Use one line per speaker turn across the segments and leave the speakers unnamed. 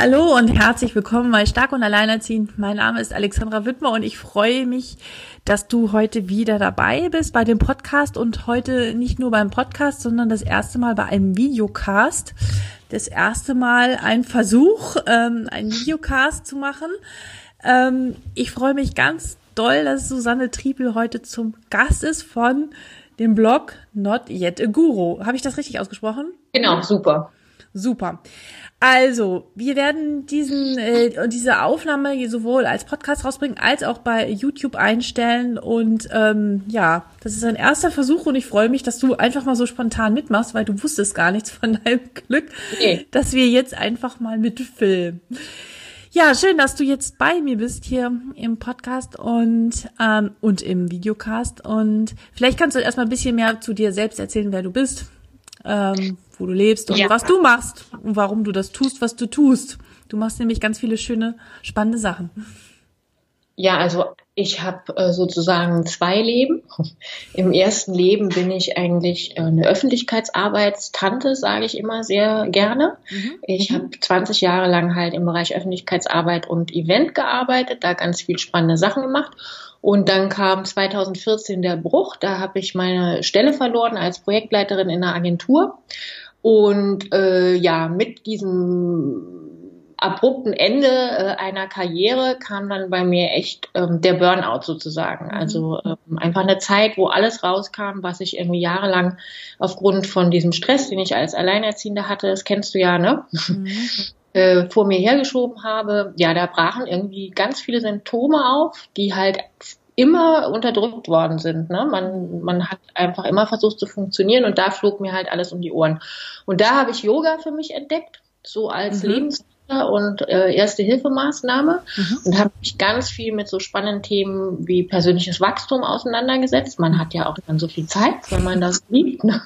Hallo und herzlich willkommen bei Stark und Alleinerziehend. Mein Name ist Alexandra Wittmer und ich freue mich, dass du heute wieder dabei bist bei dem Podcast und heute nicht nur beim Podcast, sondern das erste Mal bei einem Videocast. Das erste Mal ein Versuch, ähm, einen Videocast zu machen. Ähm, ich freue mich ganz doll, dass Susanne Triepel heute zum Gast ist von dem Blog Not Yet a Guru. Habe ich das richtig ausgesprochen?
Genau, super.
Super. Also, wir werden diesen äh, diese Aufnahme sowohl als Podcast rausbringen als auch bei YouTube einstellen und ähm, ja, das ist ein erster Versuch und ich freue mich, dass du einfach mal so spontan mitmachst, weil du wusstest gar nichts von deinem Glück, nee. dass wir jetzt einfach mal mitfilmen. Ja, schön, dass du jetzt bei mir bist hier im Podcast und ähm, und im Videocast und vielleicht kannst du erstmal ein bisschen mehr zu dir selbst erzählen, wer du bist. Ähm, wo du lebst und ja. was du machst und warum du das tust, was du tust. Du machst nämlich ganz viele schöne, spannende Sachen.
Ja, also ich habe äh, sozusagen zwei Leben. Im ersten Leben bin ich eigentlich äh, eine Öffentlichkeitsarbeitstante, sage ich immer sehr gerne. Mhm. Ich habe 20 Jahre lang halt im Bereich Öffentlichkeitsarbeit und Event gearbeitet, da ganz viel spannende Sachen gemacht. Und dann kam 2014 der Bruch, da habe ich meine Stelle verloren als Projektleiterin in einer Agentur und äh, ja, mit diesem abrupten Ende äh, einer Karriere kam dann bei mir echt ähm, der Burnout sozusagen. Mhm. Also ähm, einfach eine Zeit, wo alles rauskam, was ich irgendwie jahrelang aufgrund von diesem Stress, den ich als Alleinerziehende hatte, das kennst du ja, ne? Mhm. äh, vor mir hergeschoben habe. Ja, da brachen irgendwie ganz viele Symptome auf, die halt immer unterdrückt worden sind. Ne? Man, man hat einfach immer versucht zu funktionieren und da flog mir halt alles um die Ohren. Und da habe ich Yoga für mich entdeckt, so als mhm. Lebens und äh, erste Hilfemaßnahme mhm. und habe mich ganz viel mit so spannenden Themen wie persönliches Wachstum auseinandergesetzt. Man hat ja auch dann so viel Zeit, wenn man das liebt. Ne?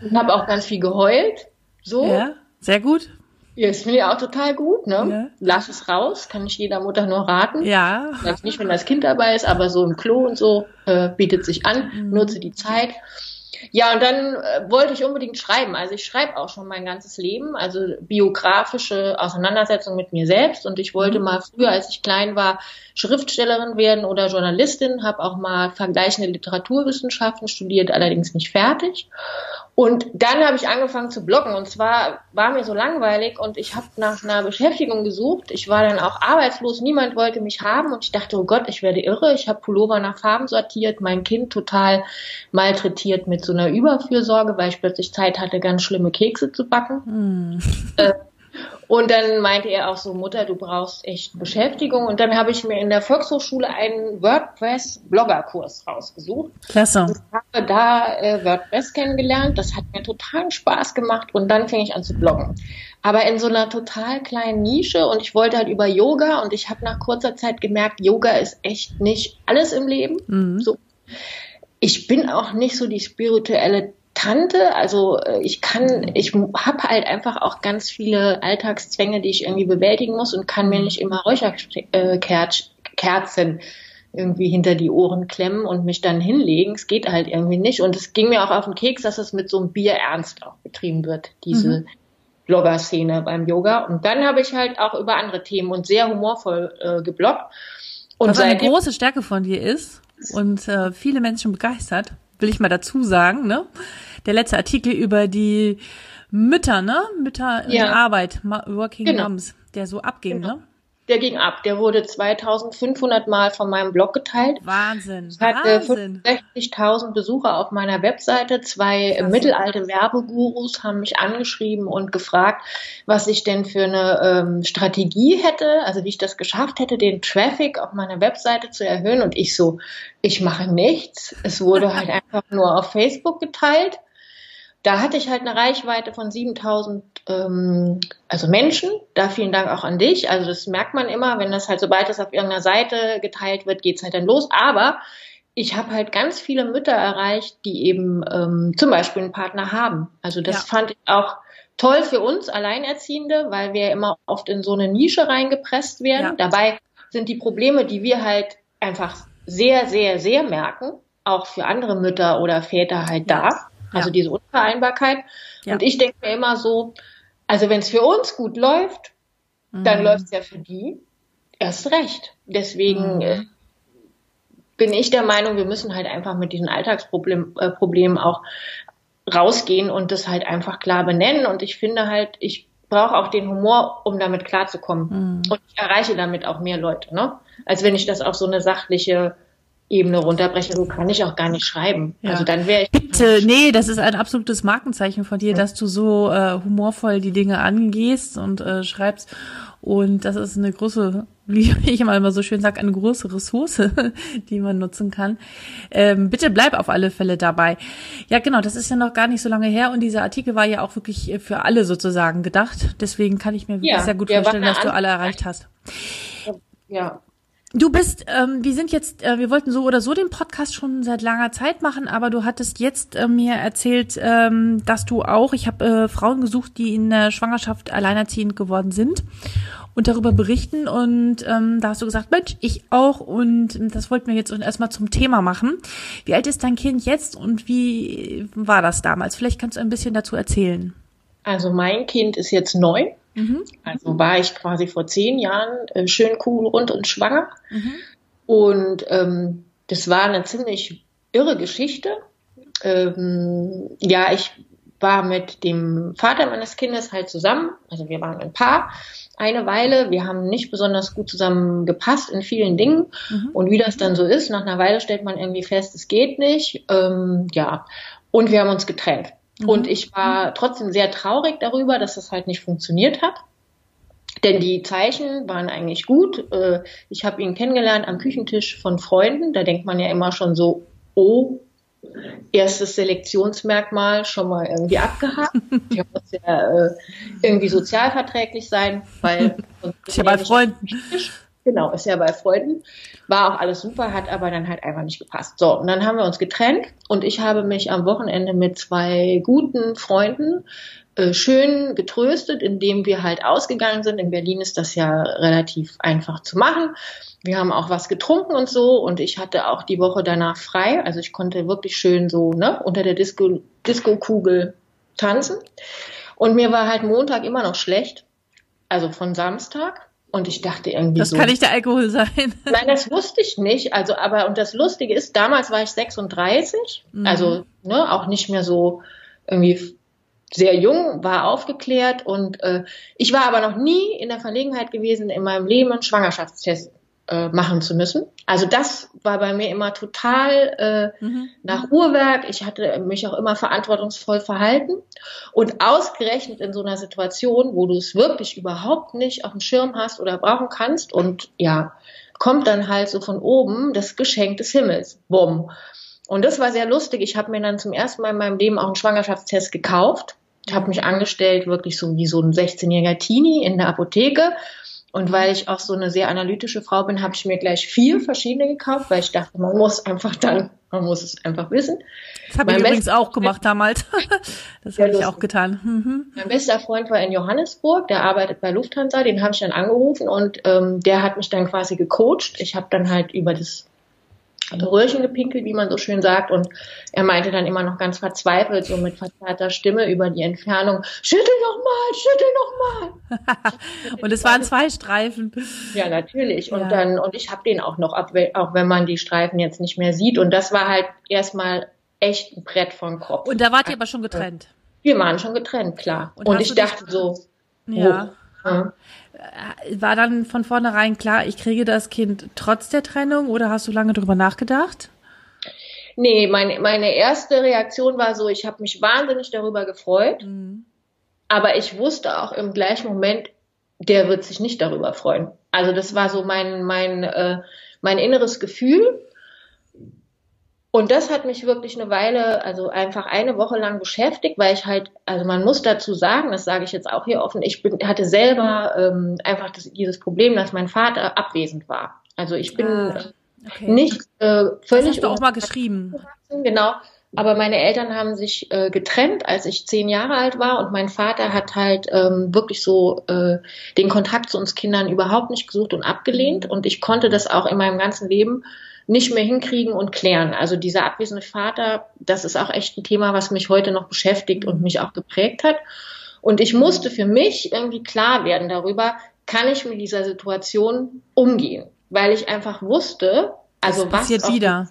Und habe auch ganz viel geheult. So.
Ja, sehr gut.
Ja, das finde ich auch total gut, ne? Ja. Lass es raus, kann ich jeder Mutter nur raten.
Ja.
Also nicht, wenn das Kind dabei ist, aber so im Klo und so äh, bietet sich an, mhm. nutze die Zeit. Ja, und dann äh, wollte ich unbedingt schreiben. Also ich schreibe auch schon mein ganzes Leben, also biografische Auseinandersetzung mit mir selbst. Und ich wollte mhm. mal früher, als ich klein war, Schriftstellerin werden oder Journalistin, habe auch mal vergleichende Literaturwissenschaften studiert, allerdings nicht fertig. Und dann habe ich angefangen zu bloggen und zwar war mir so langweilig und ich habe nach einer Beschäftigung gesucht. Ich war dann auch arbeitslos, niemand wollte mich haben und ich dachte, oh Gott, ich werde irre. Ich habe Pullover nach Farben sortiert, mein Kind total malträtiert mit so einer Überfürsorge, weil ich plötzlich Zeit hatte, ganz schlimme Kekse zu backen. Mm. Äh, und dann meinte er auch so, Mutter, du brauchst echt Beschäftigung. Und dann habe ich mir in der Volkshochschule einen WordPress-Blogger-Kurs rausgesucht.
Klasse.
Und habe da äh, WordPress kennengelernt. Das hat mir total Spaß gemacht. Und dann fing ich an zu bloggen. Aber in so einer total kleinen Nische. Und ich wollte halt über Yoga. Und ich habe nach kurzer Zeit gemerkt, Yoga ist echt nicht alles im Leben. Mhm. So. Ich bin auch nicht so die spirituelle Tante. Also äh, ich kann, ich habe halt einfach auch ganz viele Alltagszwänge, die ich irgendwie bewältigen muss und kann mir nicht immer Räucherkerzen irgendwie hinter die Ohren klemmen und mich dann hinlegen. Es geht halt irgendwie nicht. Und es ging mir auch auf den Keks, dass es mit so einem Bier ernst auch betrieben wird, diese mhm. Blogger-Szene beim Yoga. Und dann habe ich halt auch über andere Themen und sehr humorvoll äh, gebloggt.
Und Was eine große Stärke von dir ist und äh, viele Menschen begeistert, will ich mal dazu sagen, ne? Der letzte Artikel über die Mütter, ne? Mütter in Arbeit, Working genau. Moms, der so abging, genau. ne?
Der ging ab. Der wurde 2500 Mal von meinem Blog geteilt.
Wahnsinn.
Ich hatte 65.000 Besucher auf meiner Webseite. Zwei Klasse. mittelalte Werbegurus haben mich angeschrieben und gefragt, was ich denn für eine ähm, Strategie hätte, also wie ich das geschafft hätte, den Traffic auf meiner Webseite zu erhöhen. Und ich so, ich mache nichts. Es wurde halt einfach nur auf Facebook geteilt. Da hatte ich halt eine Reichweite von 7000 ähm, also Menschen. Da vielen Dank auch an dich. Also das merkt man immer, wenn das halt, sobald es auf irgendeiner Seite geteilt wird, geht's halt dann los. Aber ich habe halt ganz viele Mütter erreicht, die eben ähm, zum Beispiel einen Partner haben. Also das ja. fand ich auch toll für uns Alleinerziehende, weil wir immer oft in so eine Nische reingepresst werden. Ja. Dabei sind die Probleme, die wir halt einfach sehr, sehr, sehr merken, auch für andere Mütter oder Väter halt ja. da. Also diese Unvereinbarkeit. Und ich denke mir immer so, also wenn es für uns gut läuft, mhm. dann läuft es ja für die erst recht. Deswegen mhm. äh, bin ich der Meinung, wir müssen halt einfach mit diesen Alltagsproblemen äh, Problemen auch rausgehen und das halt einfach klar benennen. Und ich finde halt, ich brauche auch den Humor, um damit klarzukommen. Mhm. Und ich erreiche damit auch mehr Leute, ne? Als wenn ich das auf so eine sachliche Ebene runterbreche, so kann ich auch gar nicht schreiben. Ja. Also dann wäre ich.
Bitte, nee, das ist ein absolutes Markenzeichen von dir, dass du so äh, humorvoll die Dinge angehst und äh, schreibst. Und das ist eine große, wie ich immer, immer so schön sage, eine große Ressource, die man nutzen kann. Ähm, bitte bleib auf alle Fälle dabei. Ja, genau, das ist ja noch gar nicht so lange her und dieser Artikel war ja auch wirklich für alle sozusagen gedacht. Deswegen kann ich mir ja, sehr gut vorstellen, dass du alle erreicht hast.
Ja,
Du bist, ähm, wir sind jetzt, äh, wir wollten so oder so den Podcast schon seit langer Zeit machen, aber du hattest jetzt äh, mir erzählt, ähm, dass du auch, ich habe äh, Frauen gesucht, die in der Schwangerschaft alleinerziehend geworden sind und darüber berichten. Und ähm, da hast du gesagt, Mensch, ich auch. Und das wollten wir jetzt erstmal zum Thema machen. Wie alt ist dein Kind jetzt und wie war das damals? Vielleicht kannst du ein bisschen dazu erzählen.
Also mein Kind ist jetzt neun. Mhm. Also war ich quasi vor zehn Jahren äh, schön cool, rund und schwanger. Mhm. Und ähm, das war eine ziemlich irre Geschichte. Ähm, ja, ich war mit dem Vater meines Kindes halt zusammen. Also wir waren ein Paar eine Weile. Wir haben nicht besonders gut zusammen gepasst in vielen Dingen. Mhm. Und wie das dann so ist, nach einer Weile stellt man irgendwie fest, es geht nicht. Ähm, ja. Und wir haben uns getrennt. Mhm. Und ich war trotzdem sehr traurig darüber, dass das halt nicht funktioniert hat. Denn die Zeichen waren eigentlich gut. Äh, ich habe ihn kennengelernt am Küchentisch von Freunden. Da denkt man ja immer schon so, oh, erstes Selektionsmerkmal schon mal irgendwie abgehakt. Der muss ja äh, irgendwie sozialverträglich sein, weil
ist ja bei Freunden.
Genau, ist ja bei Freunden. War auch alles super, hat aber dann halt einfach nicht gepasst. So, und dann haben wir uns getrennt und ich habe mich am Wochenende mit zwei guten Freunden äh, schön getröstet, indem wir halt ausgegangen sind. In Berlin ist das ja relativ einfach zu machen. Wir haben auch was getrunken und so und ich hatte auch die Woche danach frei. Also ich konnte wirklich schön so ne, unter der Disco, Disco-Kugel tanzen. Und mir war halt Montag immer noch schlecht, also von Samstag. Und ich dachte irgendwie
das
so.
Das kann nicht der Alkohol sein.
Nein, das wusste ich nicht. Also, aber, und das Lustige ist, damals war ich 36, mhm. also, ne, auch nicht mehr so irgendwie sehr jung, war aufgeklärt und äh, ich war aber noch nie in der Verlegenheit gewesen, in meinem Leben einen Schwangerschaftstest äh, machen zu müssen. Also das war bei mir immer total äh, mhm. nach Uhrwerk. Ich hatte mich auch immer verantwortungsvoll verhalten und ausgerechnet in so einer Situation, wo du es wirklich überhaupt nicht auf dem Schirm hast oder brauchen kannst und ja, kommt dann halt so von oben das Geschenk des Himmels. Bumm. Und das war sehr lustig. Ich habe mir dann zum ersten Mal in meinem Leben auch einen Schwangerschaftstest gekauft ich habe mich angestellt, wirklich so wie so ein 16-jähriger Teenie in der Apotheke. Und weil ich auch so eine sehr analytische Frau bin, habe ich mir gleich vier verschiedene gekauft, weil ich dachte, man muss einfach dann, man muss es einfach wissen.
Das habe ich übrigens auch gemacht damals. das habe ich auch getan. Mhm.
Mein bester Freund war in Johannesburg, der arbeitet bei Lufthansa, den habe ich dann angerufen und ähm, der hat mich dann quasi gecoacht. Ich habe dann halt über das Röhrchen gepinkelt, wie man so schön sagt. Und er meinte dann immer noch ganz verzweifelt, so mit verzerrter Stimme über die Entfernung, schüttel noch mal, schüttel noch
mal. und es waren zwei Streifen.
Ja, natürlich. Ja. Und dann, und ich habe den auch noch, auch wenn man die Streifen jetzt nicht mehr sieht. Und das war halt erstmal echt ein Brett vom Kopf.
Und da wart ihr aber schon getrennt?
Wir waren schon getrennt, klar. Und, und ich dachte so,
ja. Oh, ja. War dann von vornherein klar, ich kriege das Kind trotz der Trennung oder hast du lange drüber nachgedacht?
Nee, meine, meine erste Reaktion war so, ich habe mich wahnsinnig darüber gefreut, mhm. aber ich wusste auch im gleichen Moment, der wird sich nicht darüber freuen. Also das war so mein, mein, äh, mein inneres Gefühl. Und das hat mich wirklich eine Weile, also einfach eine Woche lang beschäftigt, weil ich halt, also man muss dazu sagen, das sage ich jetzt auch hier offen, ich bin, hatte selber ähm, einfach das, dieses Problem, dass mein Vater abwesend war. Also ich bin ah, okay. nicht äh, völlig. Das
hast du auch mal geschrieben.
Genau. Aber meine Eltern haben sich äh, getrennt, als ich zehn Jahre alt war und mein Vater hat halt ähm, wirklich so äh, den Kontakt zu uns Kindern überhaupt nicht gesucht und abgelehnt und ich konnte das auch in meinem ganzen Leben nicht mehr hinkriegen und klären. Also dieser abwesende Vater, das ist auch echt ein Thema, was mich heute noch beschäftigt und mich auch geprägt hat. Und ich musste für mich irgendwie klar werden darüber, kann ich mit dieser Situation umgehen, weil ich einfach wusste, also
das was wieder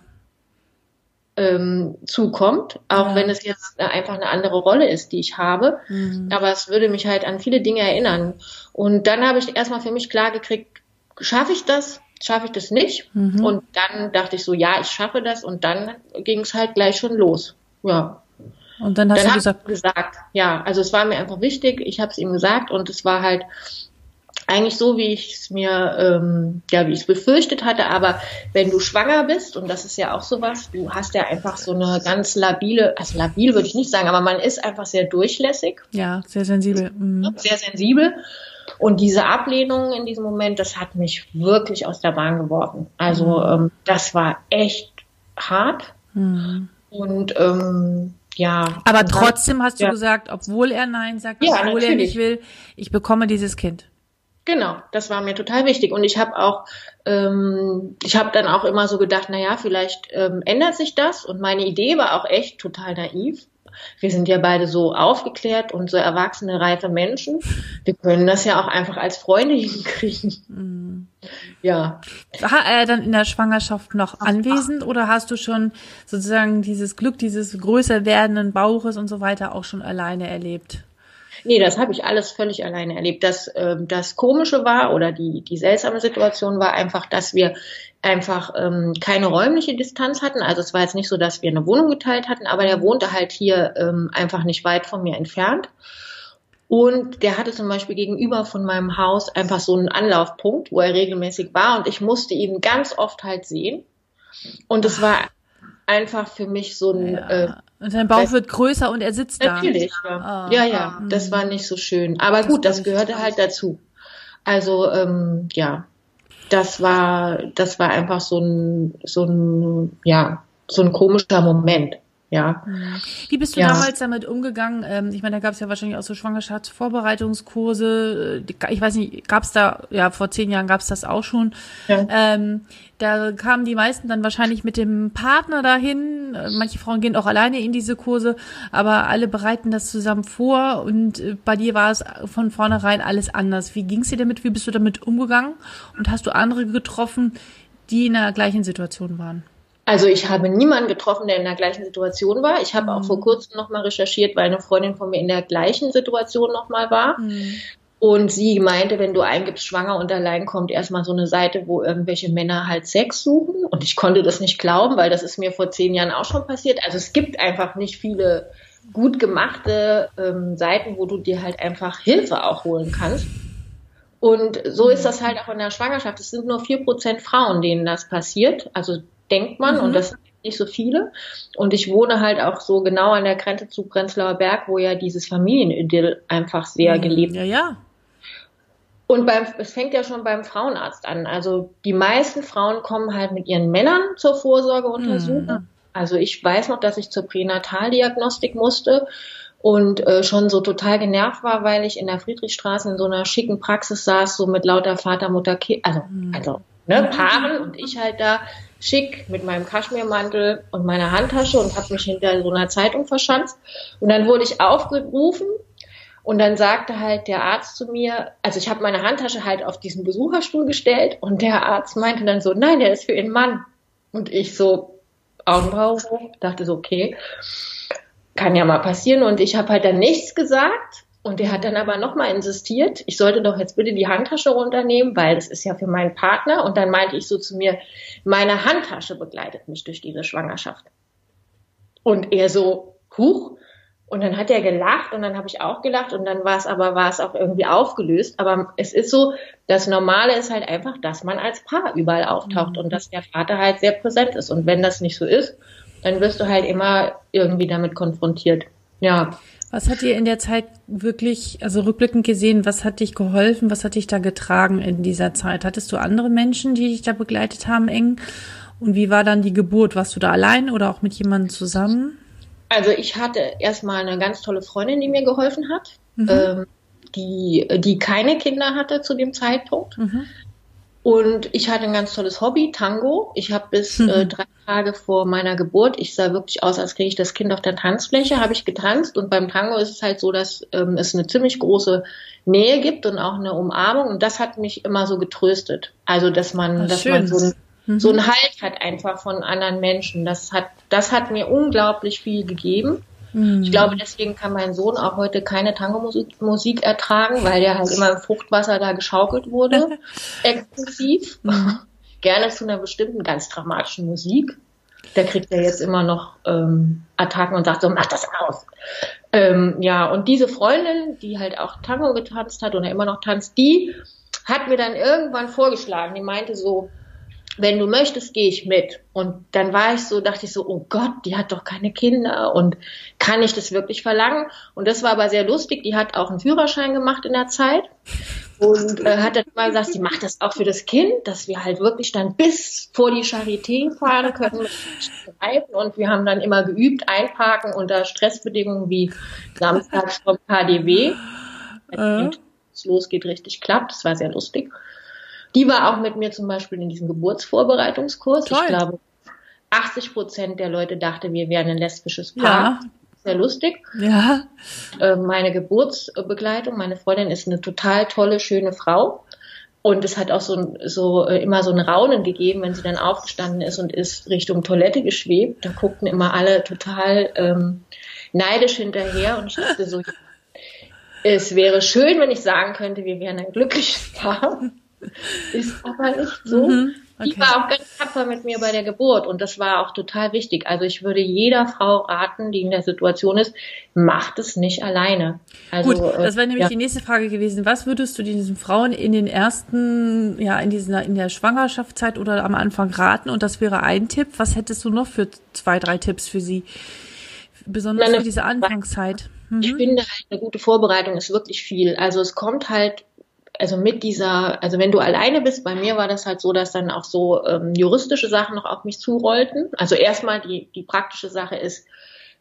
ähm, zukommt, auch ja. wenn es jetzt einfach eine andere Rolle ist, die ich habe. Mhm. Aber es würde mich halt an viele Dinge erinnern. Und dann habe ich erstmal für mich klar gekriegt, schaffe ich das? Schaffe ich das nicht? Mhm. Und dann dachte ich so, ja, ich schaffe das. Und dann ging es halt gleich schon los. Ja.
Und dann hast dann du gesagt,
gesagt, ja, also es war mir einfach wichtig. Ich habe es ihm gesagt und es war halt eigentlich so, wie ich es mir, ähm, ja, wie ich es befürchtet hatte. Aber wenn du schwanger bist, und das ist ja auch sowas, du hast ja einfach so eine ganz labile, also labil würde ich nicht sagen, aber man ist einfach sehr durchlässig.
Ja, sehr sensibel.
Mhm. Sehr sensibel. Und diese Ablehnung in diesem Moment, das hat mich wirklich aus der Bahn geworfen. Also mhm. ähm, das war echt hart. Mhm. Und ähm, ja.
Aber trotzdem hast du ja. gesagt, obwohl er Nein sagt, ja, obwohl natürlich. er nicht will, ich bekomme dieses Kind.
Genau, das war mir total wichtig. Und ich habe auch, ähm, ich habe dann auch immer so gedacht, na ja, vielleicht ähm, ändert sich das. Und meine Idee war auch echt total naiv. Wir sind ja beide so aufgeklärt und so erwachsene, reife Menschen. Wir können das ja auch einfach als Freunde hinkriegen. Mhm. Ja.
War er dann in der Schwangerschaft noch anwesend oder hast du schon sozusagen dieses Glück, dieses größer werdenden Bauches und so weiter auch schon alleine erlebt?
Nee, das habe ich alles völlig alleine erlebt. Das, äh, das Komische war oder die, die seltsame Situation war einfach, dass wir einfach ähm, keine räumliche Distanz hatten. Also es war jetzt nicht so, dass wir eine Wohnung geteilt hatten, aber der wohnte halt hier ähm, einfach nicht weit von mir entfernt. Und der hatte zum Beispiel gegenüber von meinem Haus einfach so einen Anlaufpunkt, wo er regelmäßig war und ich musste ihn ganz oft halt sehen. Und es war einfach für mich so ein. Ja.
Äh, und sein Bauch wird größer und er sitzt
da. Natürlich, ja. Oh, ja, ja, oh, das war nicht so schön. Aber das gut, das gehörte halt dazu. Also, ähm, ja, das war, das war einfach so ein, so ein, ja, so ein komischer Moment ja.
Wie bist du ja. damals damit umgegangen? Ähm, ich meine, da gab es ja wahrscheinlich auch so Schwangerschaftsvorbereitungskurse. Ich weiß nicht, gab es da, ja, vor zehn Jahren gab es das auch schon. Ja. Ähm, da kamen die meisten dann wahrscheinlich mit dem Partner dahin. Manche Frauen gehen auch alleine in diese Kurse, aber alle bereiten das zusammen vor und äh, bei dir war es von vornherein alles anders. Wie ging es dir damit? Wie bist du damit umgegangen? Und hast du andere getroffen, die in der gleichen Situation waren?
Also ich habe niemanden getroffen, der in der gleichen Situation war. Ich habe mhm. auch vor kurzem nochmal recherchiert, weil eine Freundin von mir in der gleichen Situation nochmal war. Mhm. Und sie meinte, wenn du eingibst, schwanger und allein kommt erstmal so eine Seite, wo irgendwelche Männer halt Sex suchen. Und ich konnte das nicht glauben, weil das ist mir vor zehn Jahren auch schon passiert. Also es gibt einfach nicht viele gut gemachte ähm, Seiten, wo du dir halt einfach Hilfe auch holen kannst. Und so ist das halt auch in der Schwangerschaft. Es sind nur vier Prozent Frauen, denen das passiert. Also denkt man, mhm. und das sind nicht so viele. Und ich wohne halt auch so genau an der Grenze zu Prenzlauer Berg, wo ja dieses Familienidyll einfach sehr mhm. gelebt
Ja, ja.
Und beim, es fängt ja schon beim Frauenarzt an. Also die meisten Frauen kommen halt mit ihren Männern zur Vorsorgeuntersuchung. Mhm. Also ich weiß noch, dass ich zur Pränataldiagnostik musste und äh, schon so total genervt war, weil ich in der Friedrichstraße in so einer schicken Praxis saß, so mit lauter Vater, Mutter, Kind, also, mhm. also ne, Paaren und ich halt da schick mit meinem Kaschmirmantel und meiner Handtasche und habe mich hinter so einer Zeitung verschanzt. Und dann wurde ich aufgerufen und dann sagte halt der Arzt zu mir, also ich habe meine Handtasche halt auf diesen Besucherstuhl gestellt und der Arzt meinte dann so, nein, der ist für ihren Mann. Und ich so Augenbrauen dachte so, okay, kann ja mal passieren. Und ich habe halt dann nichts gesagt und der hat dann aber nochmal insistiert, ich sollte doch jetzt bitte die Handtasche runternehmen, weil das ist ja für meinen Partner. Und dann meinte ich so zu mir, meine Handtasche begleitet mich durch diese Schwangerschaft. Und er so, huch. Und dann hat er gelacht und dann habe ich auch gelacht und dann war es aber, war es auch irgendwie aufgelöst. Aber es ist so, das Normale ist halt einfach, dass man als Paar überall auftaucht mhm. und dass der Vater halt sehr präsent ist. Und wenn das nicht so ist, dann wirst du halt immer irgendwie damit konfrontiert. Ja.
Was hat dir in der Zeit wirklich, also rückblickend gesehen, was hat dich geholfen, was hat dich da getragen in dieser Zeit? Hattest du andere Menschen, die dich da begleitet haben eng? Und wie war dann die Geburt? Warst du da allein oder auch mit jemandem zusammen?
Also ich hatte erstmal eine ganz tolle Freundin, die mir geholfen hat, mhm. ähm, die, die keine Kinder hatte zu dem Zeitpunkt. Mhm. Und ich hatte ein ganz tolles Hobby, Tango. Ich habe bis mhm. äh, drei Tage vor meiner Geburt, ich sah wirklich aus, als kriege ich das Kind auf der Tanzfläche, habe ich getanzt. Und beim Tango ist es halt so, dass ähm, es eine ziemlich große Nähe gibt und auch eine Umarmung. Und das hat mich immer so getröstet. Also, dass man, Ach, dass schön. man so ein, mhm. so einen Halt hat einfach von anderen Menschen. Das hat, das hat mir unglaublich viel gegeben. Mhm. Ich glaube, deswegen kann mein Sohn auch heute keine Tango-Musik ertragen, weil der halt immer im Fruchtwasser da geschaukelt wurde, exklusiv. Mhm. Gerne zu einer bestimmten ganz dramatischen Musik. Da kriegt er jetzt immer noch ähm, Attacken und sagt so, mach das aus. Ähm, ja, und diese Freundin, die halt auch Tango getanzt hat oder immer noch tanzt, die hat mir dann irgendwann vorgeschlagen, die meinte so, wenn du möchtest, gehe ich mit. Und dann war ich so, dachte ich so, oh Gott, die hat doch keine Kinder und kann ich das wirklich verlangen? Und das war aber sehr lustig. Die hat auch einen Führerschein gemacht in der Zeit und äh, hat dann mal gesagt, sie macht das auch für das Kind, dass wir halt wirklich dann bis vor die Charité fahren können mit Streifen. Und wir haben dann immer geübt, einparken unter Stressbedingungen wie samstags vom KDW. Wenn äh. es losgeht, richtig klappt. Das war sehr lustig. Die war auch mit mir zum Beispiel in diesem Geburtsvorbereitungskurs. Toll. Ich glaube, 80 Prozent der Leute dachte, wir wären ein lesbisches Paar. Ja. Sehr lustig.
Ja.
Äh, meine Geburtsbegleitung, meine Freundin ist eine total tolle, schöne Frau. Und es hat auch so, so äh, immer so ein Raunen gegeben, wenn sie dann aufgestanden ist und ist Richtung Toilette geschwebt. Da guckten immer alle total ähm, neidisch hinterher und ich dachte so, es wäre schön, wenn ich sagen könnte, wir wären ein glückliches Paar. Ist aber nicht so. Mhm, okay. Die war auch ganz tapfer mit mir bei der Geburt und das war auch total wichtig. Also ich würde jeder Frau raten, die in der Situation ist, macht es nicht alleine. Also,
Gut, äh, das wäre nämlich ja. die nächste Frage gewesen. Was würdest du diesen Frauen in den ersten, ja, in dieser, in der Schwangerschaftszeit oder am Anfang raten? Und das wäre ein Tipp. Was hättest du noch für zwei, drei Tipps für sie? Besonders Meine, für diese Anfangszeit.
Mhm. Ich finde halt, eine gute Vorbereitung ist wirklich viel. Also es kommt halt also mit dieser, also wenn du alleine bist, bei mir war das halt so, dass dann auch so ähm, juristische Sachen noch auf mich zurollten. Also erstmal die, die praktische Sache ist,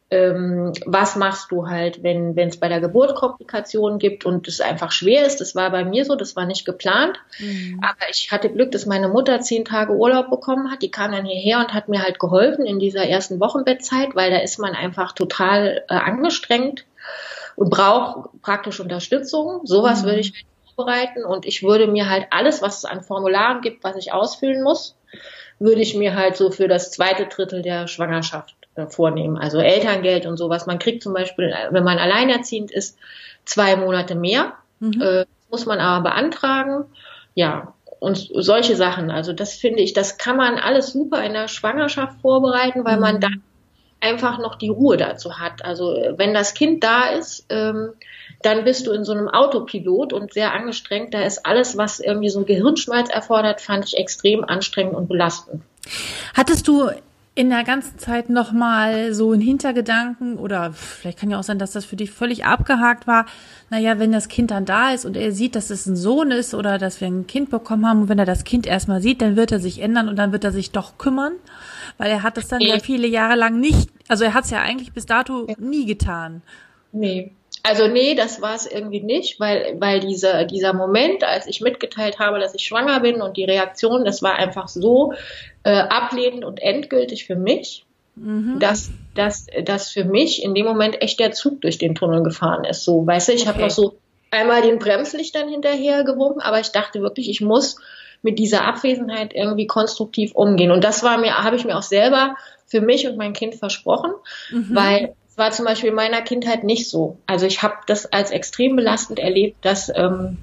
ähm, was machst du halt, wenn es bei der Geburt Komplikationen gibt und es einfach schwer ist. Das war bei mir so, das war nicht geplant. Mhm. Aber ich hatte Glück, dass meine Mutter zehn Tage Urlaub bekommen hat. Die kam dann hierher und hat mir halt geholfen in dieser ersten Wochenbettzeit, weil da ist man einfach total äh, angestrengt und braucht praktische Unterstützung. Sowas mhm. würde ich vorbereiten und ich würde mir halt alles, was es an Formularen gibt, was ich ausfüllen muss, würde ich mir halt so für das zweite Drittel der Schwangerschaft äh, vornehmen. Also Elterngeld und sowas. Man kriegt zum Beispiel, wenn man alleinerziehend ist, zwei Monate mehr. Mhm. Äh, muss man aber beantragen. Ja, und solche Sachen. Also das finde ich, das kann man alles super in der Schwangerschaft vorbereiten, weil mhm. man dann einfach noch die Ruhe dazu hat. Also wenn das Kind da ist, ähm, dann bist du in so einem Autopilot und sehr angestrengt. Da ist alles, was irgendwie so Gehirnschmalz erfordert, fand ich extrem anstrengend und belastend.
Hattest du in der ganzen Zeit nochmal so einen Hintergedanken oder vielleicht kann ja auch sein, dass das für dich völlig abgehakt war. Naja, wenn das Kind dann da ist und er sieht, dass es ein Sohn ist oder dass wir ein Kind bekommen haben und wenn er das Kind erstmal sieht, dann wird er sich ändern und dann wird er sich doch kümmern, weil er hat das dann ja viele Jahre lang nicht, also er hat es ja eigentlich bis dato nie getan.
Nee. Also nee, das war es irgendwie nicht, weil, weil dieser, dieser Moment, als ich mitgeteilt habe, dass ich schwanger bin und die Reaktion, das war einfach so äh, ablehnend und endgültig für mich, mhm. dass, dass, dass für mich in dem Moment echt der Zug durch den Tunnel gefahren ist. So, weißt du, ich okay. habe noch so einmal den Bremslichtern hinterher gewunken, aber ich dachte wirklich, ich muss mit dieser Abwesenheit irgendwie konstruktiv umgehen. Und das war mir, habe ich mir auch selber für mich und mein Kind versprochen, mhm. weil es war zum Beispiel in meiner Kindheit nicht so. Also ich habe das als extrem belastend erlebt, dass ähm,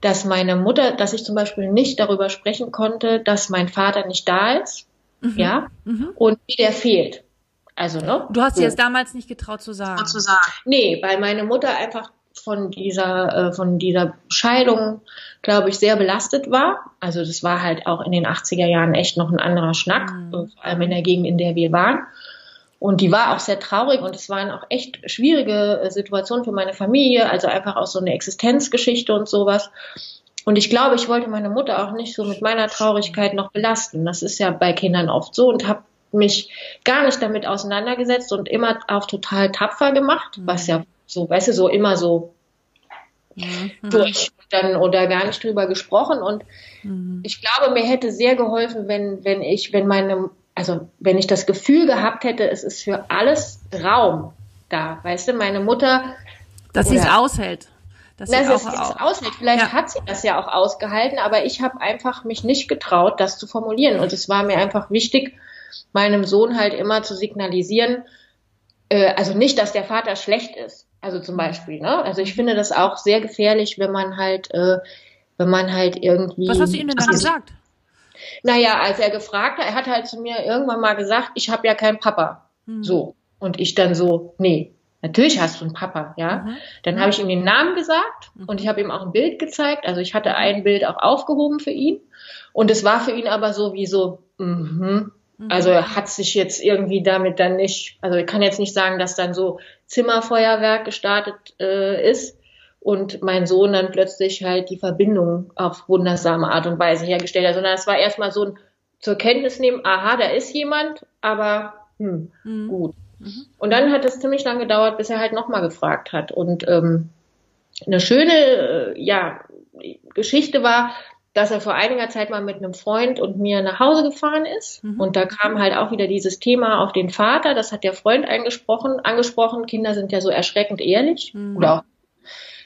dass meine Mutter, dass ich zum Beispiel nicht darüber sprechen konnte, dass mein Vater nicht da ist, mhm. ja, mhm. und wie der fehlt. Also, ne?
Du hast so. dir das damals nicht getraut zu sagen.
Zu sagen. Nee, weil meine Mutter einfach von dieser, äh, von dieser Scheidung, glaube ich, sehr belastet war. Also das war halt auch in den 80er Jahren echt noch ein anderer Schnack, mhm. vor allem in der Gegend, in der wir waren. Und die war auch sehr traurig und es waren auch echt schwierige äh, Situationen für meine Familie, also einfach auch so eine Existenzgeschichte und sowas. Und ich glaube, ich wollte meine Mutter auch nicht so mit meiner Traurigkeit noch belasten. Das ist ja bei Kindern oft so und habe mich gar nicht damit auseinandergesetzt und immer auch total tapfer gemacht, was ja so, weißt du, so immer so mhm. durch dann oder gar nicht drüber gesprochen. Und mhm. ich glaube, mir hätte sehr geholfen, wenn, wenn ich, wenn meine, also wenn ich das Gefühl gehabt hätte, es ist für alles Raum da, weißt du, meine Mutter.
Dass sie es aushält.
Dass sie es aushält. Vielleicht ja. hat sie das ja auch ausgehalten, aber ich habe einfach mich nicht getraut, das zu formulieren. Und es war mir einfach wichtig, meinem Sohn halt immer zu signalisieren, äh, also nicht, dass der Vater schlecht ist, also zum Beispiel, ne? Also ich finde das auch sehr gefährlich, wenn man halt, äh, wenn man halt irgendwie.
Was hast du ihm denn dann gesagt?
Naja, als er gefragt hat, er hat halt zu mir irgendwann mal gesagt, ich habe ja keinen Papa. Hm. So. Und ich dann so, nee, natürlich hast du einen Papa, ja. Mhm. Dann habe ich ihm den Namen gesagt mhm. und ich habe ihm auch ein Bild gezeigt. Also ich hatte ein Bild auch aufgehoben für ihn. Und es war für ihn aber so wie so, Mhm. Also er hat sich jetzt irgendwie damit dann nicht, also ich kann jetzt nicht sagen, dass dann so Zimmerfeuerwerk gestartet äh, ist und mein Sohn dann plötzlich halt die Verbindung auf wundersame Art und Weise hergestellt hat, sondern es war erstmal so ein zur Kenntnis nehmen, aha, da ist jemand, aber hm, mhm. gut. Mhm. Und dann hat es ziemlich lange gedauert, bis er halt nochmal gefragt hat. Und ähm, eine schöne äh, ja, Geschichte war, dass er vor einiger Zeit mal mit einem Freund und mir nach Hause gefahren ist. Mhm. Und da kam halt auch wieder dieses Thema auf den Vater. Das hat der Freund eingesprochen, angesprochen. Kinder sind ja so erschreckend ehrlich. Mhm. Oder auch.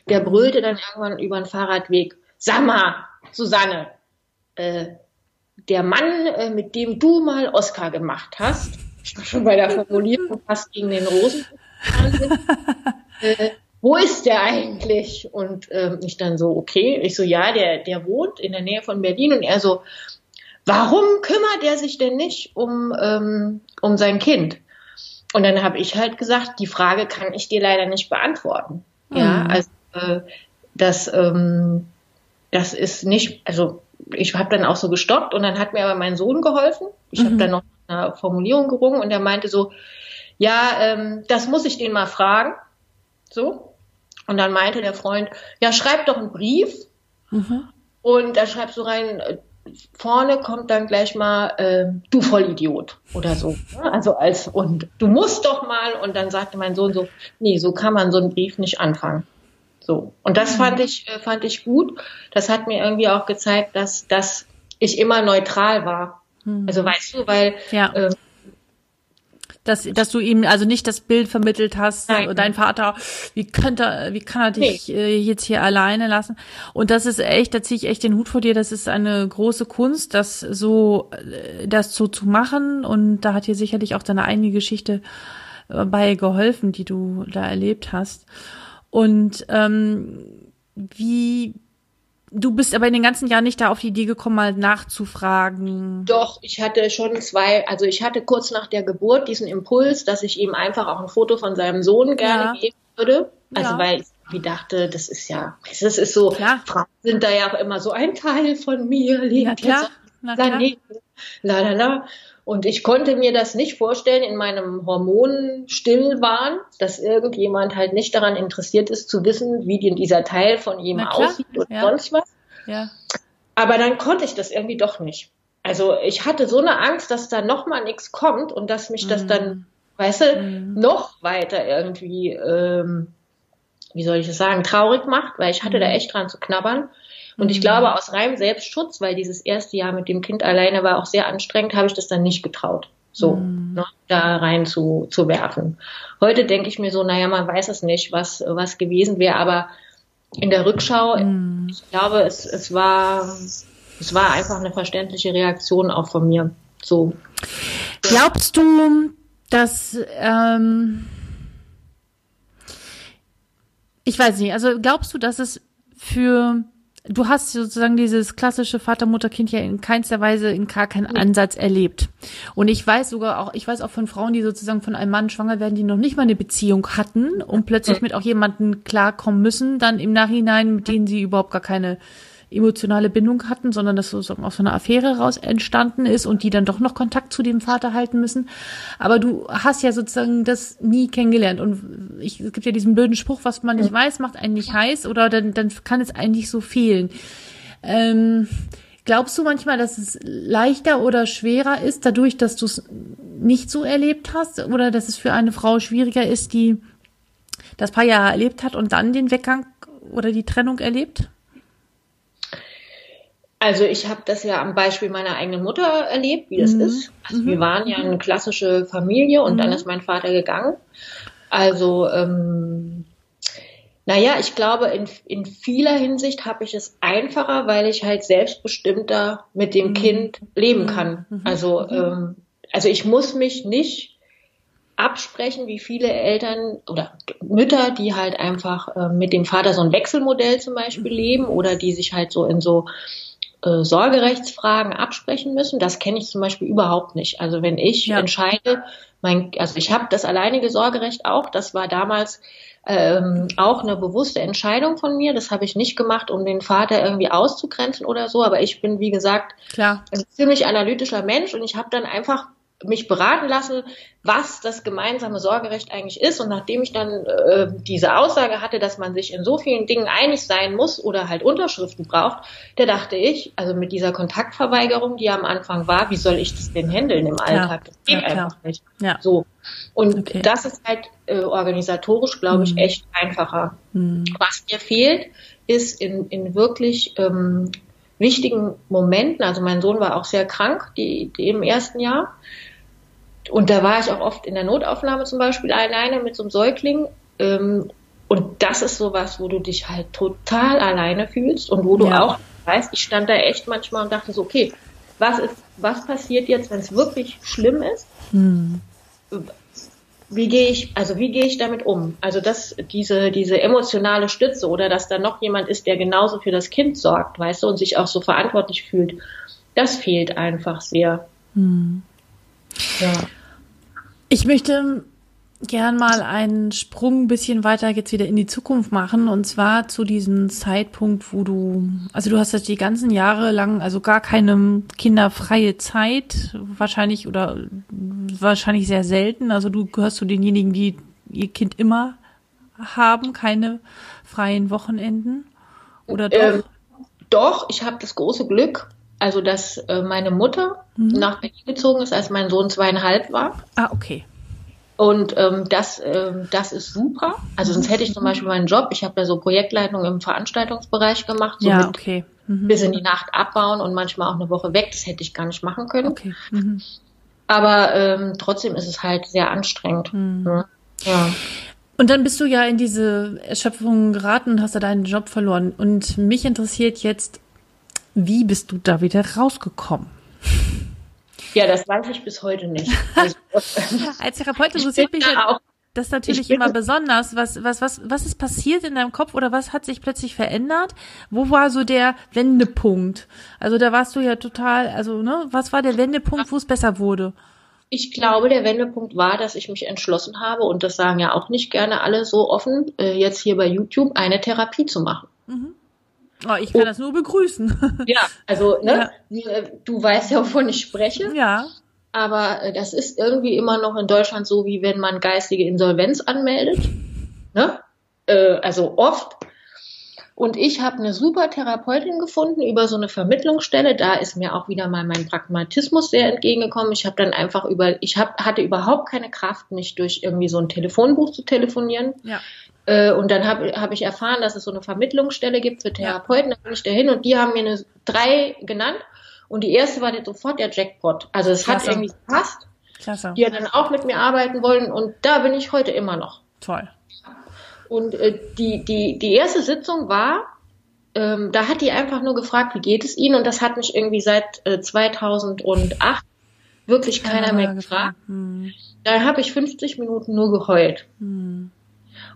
Der brüllte dann irgendwann über den Fahrradweg. Sag mal, Susanne, äh, der Mann, äh, mit dem du mal Oscar gemacht hast, schon bei der Formulierung fast gegen den Rosen. äh, wo ist der eigentlich? Und ähm, ich dann so, okay, ich so, ja, der, der wohnt in der Nähe von Berlin und er so, warum kümmert er sich denn nicht um, ähm, um sein Kind? Und dann habe ich halt gesagt, die Frage kann ich dir leider nicht beantworten. Mhm. Ja, also äh, das, ähm, das ist nicht, also ich habe dann auch so gestoppt und dann hat mir aber mein Sohn geholfen. Ich mhm. habe dann noch eine Formulierung gerungen und er meinte so, ja, ähm, das muss ich den mal fragen. So. Und dann meinte der Freund, ja, schreib doch einen Brief. Mhm. Und da schreibst du rein, äh, vorne kommt dann gleich mal, äh, du Vollidiot oder so. Also als, und du musst doch mal. Und dann sagte mein Sohn so, nee, so kann man so einen Brief nicht anfangen. So. Und das mhm. fand ich, äh, fand ich gut. Das hat mir irgendwie auch gezeigt, dass, dass ich immer neutral war. Mhm. Also weißt du, weil
ja. äh, dass, dass du ihm also nicht das Bild vermittelt hast, Nein. dein Vater, wie könnte, wie kann er dich nee. äh, jetzt hier alleine lassen? Und das ist echt, da ziehe ich echt den Hut vor dir. Das ist eine große Kunst, das so, äh, das so zu machen. Und da hat dir sicherlich auch deine eigene Geschichte äh, bei geholfen, die du da erlebt hast. Und ähm, wie Du bist aber in den ganzen Jahren nicht da auf die Idee gekommen, mal nachzufragen.
Doch, ich hatte schon zwei, also ich hatte kurz nach der Geburt diesen Impuls, dass ich ihm einfach auch ein Foto von seinem Sohn gerne ja. geben würde. Also ja. weil ich wie dachte, das ist ja, das ist so, klar. Frauen sind da ja auch immer so ein Teil von mir, lebt Na klar. Na klar. La, la, la. Und ich konnte mir das nicht vorstellen in meinem Hormonstillwahn, dass irgendjemand halt nicht daran interessiert ist zu wissen, wie denn dieser Teil von ihm aussieht oder ja. sonst was. Ja. Aber dann konnte ich das irgendwie doch nicht. Also ich hatte so eine Angst, dass da noch mal nichts kommt und dass mich mhm. das dann, weißt du, mhm. noch weiter irgendwie, ähm, wie soll ich das sagen, traurig macht, weil ich hatte mhm. da echt dran zu knabbern. Und ich mhm. glaube, aus reinem Selbstschutz, weil dieses erste Jahr mit dem Kind alleine war auch sehr anstrengend, habe ich das dann nicht getraut, so mhm. ne, da rein zu, zu werfen. Heute denke ich mir so, naja, man weiß es nicht, was, was gewesen wäre, aber in der Rückschau, mhm. ich glaube, es, es war, es war einfach eine verständliche Reaktion auch von mir. So.
Glaubst du, dass ähm, ich weiß nicht, also glaubst du, dass es für du hast sozusagen dieses klassische Vater-Mutter-Kind ja in keinster Weise in gar keinen Ansatz erlebt. Und ich weiß sogar auch, ich weiß auch von Frauen, die sozusagen von einem Mann schwanger werden, die noch nicht mal eine Beziehung hatten und plötzlich mit auch jemanden klarkommen müssen, dann im Nachhinein, mit denen sie überhaupt gar keine emotionale Bindung hatten, sondern dass sozusagen aus so einer Affäre raus entstanden ist und die dann doch noch Kontakt zu dem Vater halten müssen. Aber du hast ja sozusagen das nie kennengelernt. Und ich, es gibt ja diesen blöden Spruch, was man nicht weiß, macht einen nicht heiß oder dann, dann kann es eigentlich so fehlen. Ähm, glaubst du manchmal, dass es leichter oder schwerer ist, dadurch, dass du es nicht so erlebt hast? Oder dass es für eine Frau schwieriger ist, die das paar Jahre erlebt hat und dann den Weggang oder die Trennung erlebt?
Also ich habe das ja am Beispiel meiner eigenen Mutter erlebt, wie das mhm. ist. Also mhm. wir waren ja eine klassische Familie und mhm. dann ist mein Vater gegangen. Also ähm, naja, ich glaube, in, in vieler Hinsicht habe ich es einfacher, weil ich halt selbstbestimmter mit dem mhm. Kind leben kann. Mhm. Also, mhm. ähm, also ich muss mich nicht absprechen, wie viele Eltern oder Mütter, die halt einfach äh, mit dem Vater so ein Wechselmodell zum Beispiel leben oder die sich halt so in so äh, Sorgerechtsfragen absprechen müssen. Das kenne ich zum Beispiel überhaupt nicht. Also wenn ich ja. entscheide, mein, also ich habe das alleinige Sorgerecht auch. Das war damals ähm, auch eine bewusste Entscheidung von mir. Das habe ich nicht gemacht, um den Vater irgendwie auszugrenzen oder so. Aber ich bin, wie gesagt, Klar. ein ziemlich analytischer Mensch und ich habe dann einfach mich beraten lassen, was das gemeinsame Sorgerecht eigentlich ist. Und nachdem ich dann äh, diese Aussage hatte, dass man sich in so vielen Dingen einig sein muss oder halt Unterschriften braucht, da dachte ich, also mit dieser Kontaktverweigerung, die am Anfang war, wie soll ich das denn handeln im Alltag? Das geht ja, einfach nicht. Ja. So. Und okay. das ist halt äh, organisatorisch, glaube ich, mhm. echt einfacher. Mhm. Was mir fehlt, ist in, in wirklich ähm, wichtigen Momenten, also mein Sohn war auch sehr krank die, die im ersten Jahr, und da war ich auch oft in der Notaufnahme zum Beispiel alleine mit so einem Säugling. Ähm, und das ist sowas, wo du dich halt total alleine fühlst und wo du ja. auch weißt, ich stand da echt manchmal und dachte so, okay, was ist, was passiert jetzt, wenn es wirklich schlimm ist? Hm. Wie gehe ich, also wie gehe ich damit um? Also dass diese, diese emotionale Stütze oder dass da noch jemand ist, der genauso für das Kind sorgt, weißt du, und sich auch so verantwortlich fühlt, das fehlt einfach sehr. Hm.
Ja. Ich möchte gern mal einen Sprung ein bisschen weiter jetzt wieder in die Zukunft machen und zwar zu diesem Zeitpunkt, wo du, also du hast jetzt die ganzen Jahre lang also gar keine kinderfreie Zeit wahrscheinlich oder wahrscheinlich sehr selten. Also du gehörst zu denjenigen, die ihr Kind immer haben, keine freien Wochenenden oder doch? Ähm,
doch, ich habe das große Glück, also dass äh, meine Mutter mhm. nach Berlin gezogen ist, als mein Sohn zweieinhalb war.
Ah, okay.
Und ähm, das, ähm, das ist super. Also sonst hätte ich zum Beispiel meinen Job. Ich habe ja so Projektleitung im Veranstaltungsbereich gemacht, so
ja, okay.
Mhm. bis in die Nacht abbauen und manchmal auch eine Woche weg. Das hätte ich gar nicht machen können. Okay. Mhm. Aber ähm, trotzdem ist es halt sehr anstrengend. Mhm.
Ne? Ja. Und dann bist du ja in diese Erschöpfung geraten und hast da deinen Job verloren. Und mich interessiert jetzt, wie bist du da wieder rausgekommen?
Ja, das weiß ich bis heute nicht. Also,
Als Therapeutin interessiert mich ja das natürlich immer besonders. Was, was, was, was ist passiert in deinem Kopf oder was hat sich plötzlich verändert? Wo war so der Wendepunkt? Also da warst du ja total, also, ne, was war der Wendepunkt, wo es besser wurde?
Ich glaube, der Wendepunkt war, dass ich mich entschlossen habe, und das sagen ja auch nicht gerne alle so offen, äh, jetzt hier bei YouTube eine Therapie zu machen. Mhm.
Oh, ich kann oh. das nur begrüßen.
Ja, also ne, ja. du weißt ja, wovon ich spreche.
Ja.
Aber äh, das ist irgendwie immer noch in Deutschland so, wie wenn man geistige Insolvenz anmeldet. Ne? Äh, also oft. Und ich habe eine super Therapeutin gefunden über so eine Vermittlungsstelle. Da ist mir auch wieder mal mein Pragmatismus sehr entgegengekommen. Ich habe dann einfach über, ich hab, hatte überhaupt keine Kraft, mich durch irgendwie so ein Telefonbuch zu telefonieren. Ja. Äh, und dann habe hab ich erfahren, dass es so eine Vermittlungsstelle gibt für Therapeuten. Ja. Da bin ich dahin und die haben mir eine drei genannt. Und die erste war jetzt sofort der Jackpot. Also es hat irgendwie gepasst. Klasse. Die dann auch mit mir arbeiten wollen und da bin ich heute immer noch.
Toll.
Und äh, die, die, die erste Sitzung war, ähm, da hat die einfach nur gefragt, wie geht es Ihnen? Und das hat mich irgendwie seit äh, 2008 wirklich keiner ja, mehr gefragt. Hm. Da habe ich 50 Minuten nur geheult. Hm.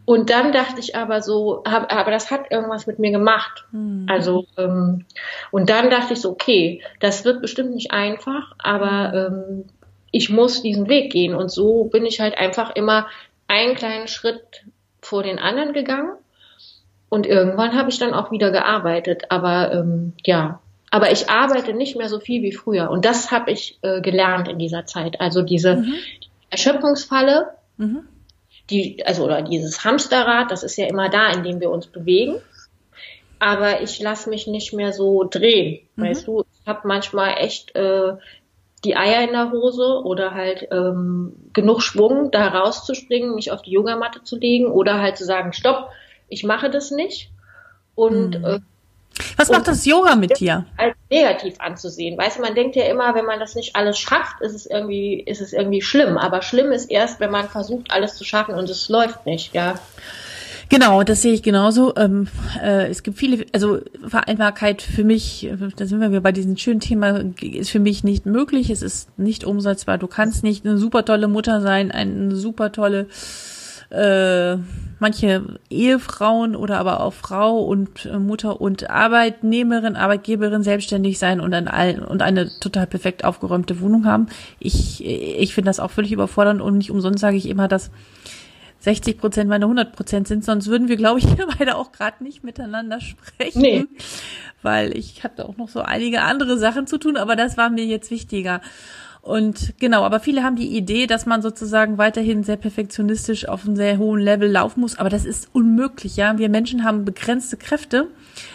Und dann dachte ich aber so, hab, aber das hat irgendwas mit mir gemacht. Hm. Also ähm, und dann dachte ich so, okay, das wird bestimmt nicht einfach, aber ähm, ich muss diesen Weg gehen. Und so bin ich halt einfach immer einen kleinen Schritt vor den anderen gegangen. Und irgendwann habe ich dann auch wieder gearbeitet. Aber ähm, ja, aber ich arbeite nicht mehr so viel wie früher. Und das habe ich äh, gelernt in dieser Zeit. Also diese mhm. Erschöpfungsfalle, mhm. Die, also oder dieses Hamsterrad, das ist ja immer da, in dem wir uns bewegen. Aber ich lasse mich nicht mehr so drehen. Mhm. Weißt du, ich habe manchmal echt äh, die Eier in der Hose oder halt ähm, genug Schwung, da rauszuspringen, mich auf die Yogamatte zu legen oder halt zu sagen, stopp, ich mache das nicht. Und
mhm. äh, was macht das Yoga mit dir?
Als negativ anzusehen. Weißt du, man denkt ja immer, wenn man das nicht alles schafft, ist es irgendwie, ist es irgendwie schlimm. Aber schlimm ist erst, wenn man versucht, alles zu schaffen und es läuft nicht, ja.
Genau, das sehe ich genauso. Ähm, äh, es gibt viele, also Vereinbarkeit für mich, da sind wir wieder bei diesem schönen Thema, ist für mich nicht möglich. Es ist nicht umsetzbar. Du kannst nicht eine super tolle Mutter sein, eine super tolle äh, manche Ehefrauen oder aber auch Frau und äh, Mutter und Arbeitnehmerin, Arbeitgeberin selbstständig sein und, ein, und eine total perfekt aufgeräumte Wohnung haben. Ich, ich finde das auch völlig überfordernd und nicht umsonst sage ich immer, dass 60 Prozent meine 100 Prozent sind, sonst würden wir, glaube ich, beide auch gerade nicht miteinander sprechen. Nee. Weil ich habe auch noch so einige andere Sachen zu tun, aber das war mir jetzt wichtiger. Und genau, aber viele haben die Idee, dass man sozusagen weiterhin sehr perfektionistisch auf einem sehr hohen Level laufen muss. Aber das ist unmöglich, ja. Wir Menschen haben begrenzte Kräfte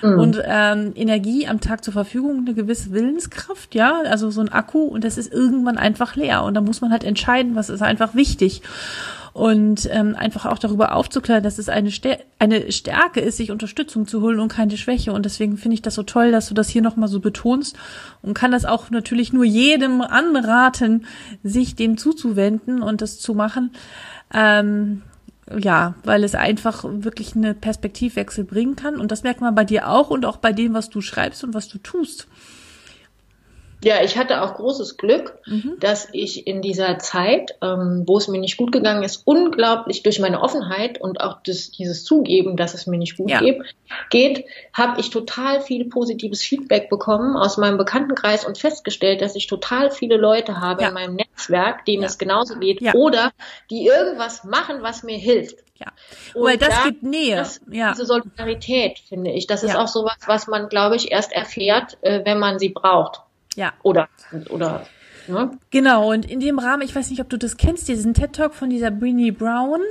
mhm. und ähm, Energie am Tag zur Verfügung, eine gewisse Willenskraft, ja, also so ein Akku und das ist irgendwann einfach leer. Und da muss man halt entscheiden, was ist einfach wichtig und ähm, einfach auch darüber aufzuklären, dass es eine, Stär eine Stärke ist, sich Unterstützung zu holen und keine Schwäche. Und deswegen finde ich das so toll, dass du das hier nochmal so betonst und kann das auch natürlich nur jedem anraten, sich dem zuzuwenden und das zu machen. Ähm, ja, weil es einfach wirklich eine Perspektivwechsel bringen kann. Und das merkt man bei dir auch und auch bei dem, was du schreibst und was du tust.
Ja, ich hatte auch großes Glück, mhm. dass ich in dieser Zeit, ähm, wo es mir nicht gut gegangen ist, unglaublich durch meine Offenheit und auch das, dieses Zugeben, dass es mir nicht gut ja. geht, geht habe ich total viel positives Feedback bekommen aus meinem Bekanntenkreis und festgestellt, dass ich total viele Leute habe ja. in meinem Netzwerk, denen ja. es genauso geht oder die irgendwas machen, was mir hilft.
Ja, weil das da, gibt Nähe. Das,
ja. Diese Solidarität, finde ich, das ist auch sowas, was man, glaube ich, erst erfährt, äh, wenn man sie braucht.
Ja.
Oder, oder,
ne? Genau, und in dem Rahmen, ich weiß nicht, ob du das kennst, diesen TED-Talk von dieser Brini Brown,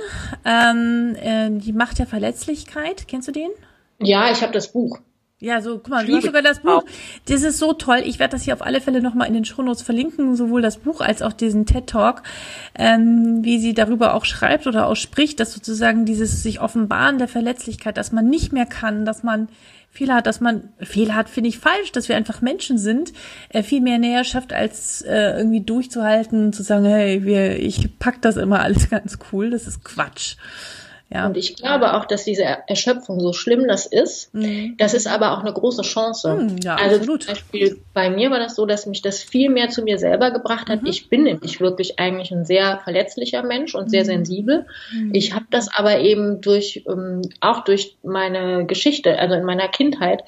ähm, äh, die Macht der Verletzlichkeit. Kennst du den?
Ja, ich habe das Buch.
Ja, so, guck mal, du hast sogar das Buch. Das ist so toll. Ich werde das hier auf alle Fälle nochmal in den Shownotes verlinken, sowohl das Buch als auch diesen TED-Talk, ähm, wie sie darüber auch schreibt oder auch spricht, dass sozusagen dieses sich offenbaren der Verletzlichkeit, dass man nicht mehr kann, dass man Fehler hat, dass man, Fehler hat, finde ich falsch, dass wir einfach Menschen sind, äh, viel mehr näher schafft, als äh, irgendwie durchzuhalten, zu sagen, hey, wir, ich pack das immer alles ganz cool, das ist Quatsch.
Ja. Und ich glaube auch, dass diese Erschöpfung, so schlimm das ist, mhm. das ist aber auch eine große Chance. Mhm, ja, also absolut. zum Beispiel bei mir war das so, dass mich das viel mehr zu mir selber gebracht hat. Mhm. Ich bin nämlich wirklich eigentlich ein sehr verletzlicher Mensch und sehr mhm. sensibel. Mhm. Ich habe das aber eben durch, ähm, auch durch meine Geschichte, also in meiner Kindheit,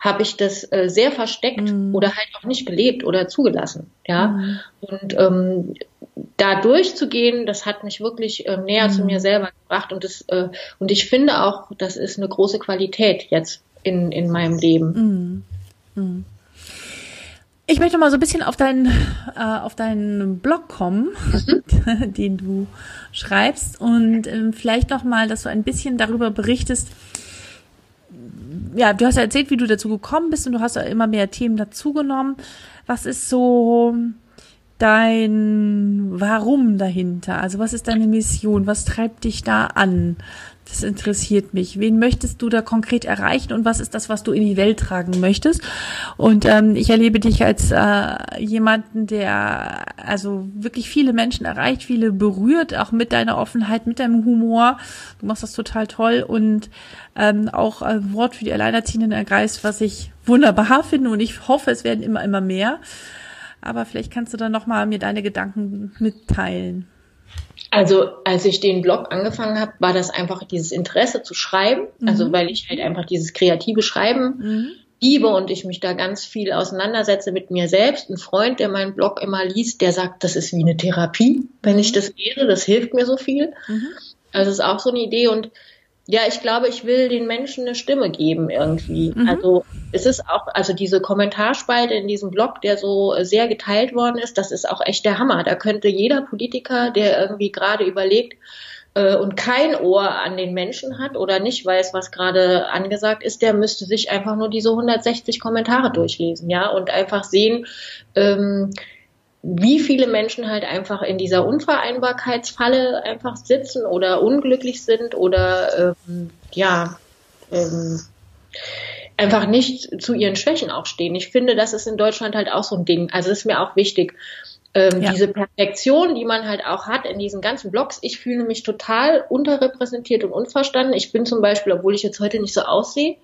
habe ich das äh, sehr versteckt mhm. oder halt auch nicht gelebt oder zugelassen. Ja. Mhm. Und ähm, da durchzugehen, das hat mich wirklich äh, näher mhm. zu mir selber gebracht. Und das, äh, und ich finde auch, das ist eine große Qualität jetzt in, in meinem Leben.
Mhm. Mhm. Ich möchte mal so ein bisschen auf deinen, äh, auf deinen Blog kommen, mhm. den du schreibst und ähm, vielleicht noch mal, dass du ein bisschen darüber berichtest, ja, du hast ja erzählt, wie du dazu gekommen bist und du hast ja immer mehr Themen dazugenommen. Was ist so dein Warum dahinter? Also was ist deine Mission? Was treibt dich da an? Das interessiert mich. Wen möchtest du da konkret erreichen und was ist das, was du in die Welt tragen möchtest? Und ähm, ich erlebe dich als äh, jemanden, der also wirklich viele Menschen erreicht, viele berührt, auch mit deiner Offenheit, mit deinem Humor. Du machst das total toll und ähm, auch ein Wort für die Alleinerziehenden ergreifst, was ich wunderbar finde und ich hoffe, es werden immer, immer mehr. Aber vielleicht kannst du dann nochmal mir deine Gedanken mitteilen.
Also als ich den Blog angefangen habe, war das einfach dieses Interesse zu schreiben. Also, mhm. Also weil ich halt einfach dieses kreative Schreiben mhm. liebe und ich mich da ganz viel auseinandersetze mit mir selbst. Ein Freund, der meinen Blog immer liest, der sagt, das ist wie eine Therapie, wenn ich mhm. das lese, das hilft mir so viel. Mhm. Also ist auch so eine Idee und Ja, ich glaube, ich will den Menschen eine Stimme geben irgendwie. Mhm. Also es ist auch, also diese Kommentarspalte in diesem Blog, der so sehr geteilt worden ist, das ist auch echt der Hammer. Da könnte jeder Politiker, der irgendwie gerade überlegt äh, und kein Ohr an den Menschen hat oder nicht weiß, was gerade angesagt ist, der müsste sich einfach nur diese 160 Kommentare durchlesen, ja, und einfach sehen, ähm, wie viele Menschen halt einfach in dieser Unvereinbarkeitsfalle einfach sitzen oder unglücklich sind oder ähm, ja ähm, einfach nicht zu ihren Schwächen auch stehen. Ich finde, das ist in Deutschland halt auch so ein Ding. Also ist mir auch wichtig. Ähm, ja. Diese Perfektion, die man halt auch hat in diesen ganzen Blogs. Ich fühle mich total unterrepräsentiert und unverstanden. Ich bin zum Beispiel, obwohl ich jetzt heute nicht so aussehe,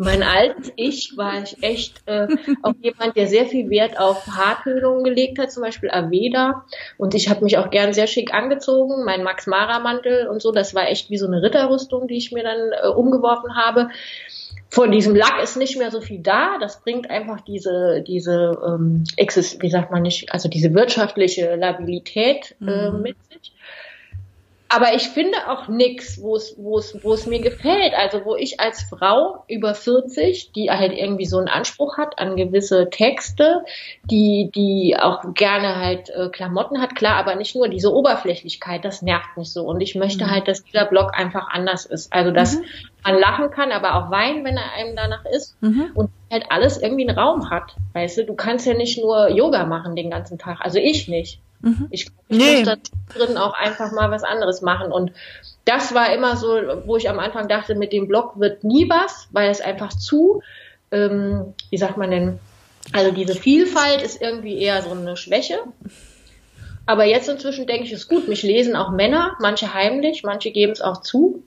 mein altes Ich war ich echt äh, auch jemand, der sehr viel Wert auf Haartönungen gelegt hat, zum Beispiel Aveda. Und ich habe mich auch gern sehr schick angezogen, mein Max Mara Mantel und so. Das war echt wie so eine Ritterrüstung, die ich mir dann äh, umgeworfen habe. Von diesem Lack ist nicht mehr so viel da. Das bringt einfach diese, diese, ähm, wie sagt man nicht, also diese wirtschaftliche Labilität äh, mhm. mit sich aber ich finde auch nichts, wo es, wo es, wo es mir gefällt. Also wo ich als Frau über 40, die halt irgendwie so einen Anspruch hat an gewisse Texte, die, die auch gerne halt äh, Klamotten hat, klar, aber nicht nur diese Oberflächlichkeit, das nervt mich so. Und ich möchte mhm. halt, dass dieser Blog einfach anders ist. Also dass mhm. man lachen kann, aber auch weinen, wenn er einem danach ist. Mhm. Und halt alles irgendwie einen Raum hat. Weißt du, du kannst ja nicht nur Yoga machen den ganzen Tag. Also ich nicht. Mhm. Ich, ich nee. muss da drin auch einfach mal was anderes machen. Und das war immer so, wo ich am Anfang dachte, mit dem Blog wird nie was, weil es einfach zu, ähm, wie sagt man denn, also diese Vielfalt ist irgendwie eher so eine Schwäche. Aber jetzt inzwischen denke ich, ist gut. Mich lesen auch Männer, manche heimlich, manche geben es auch zu.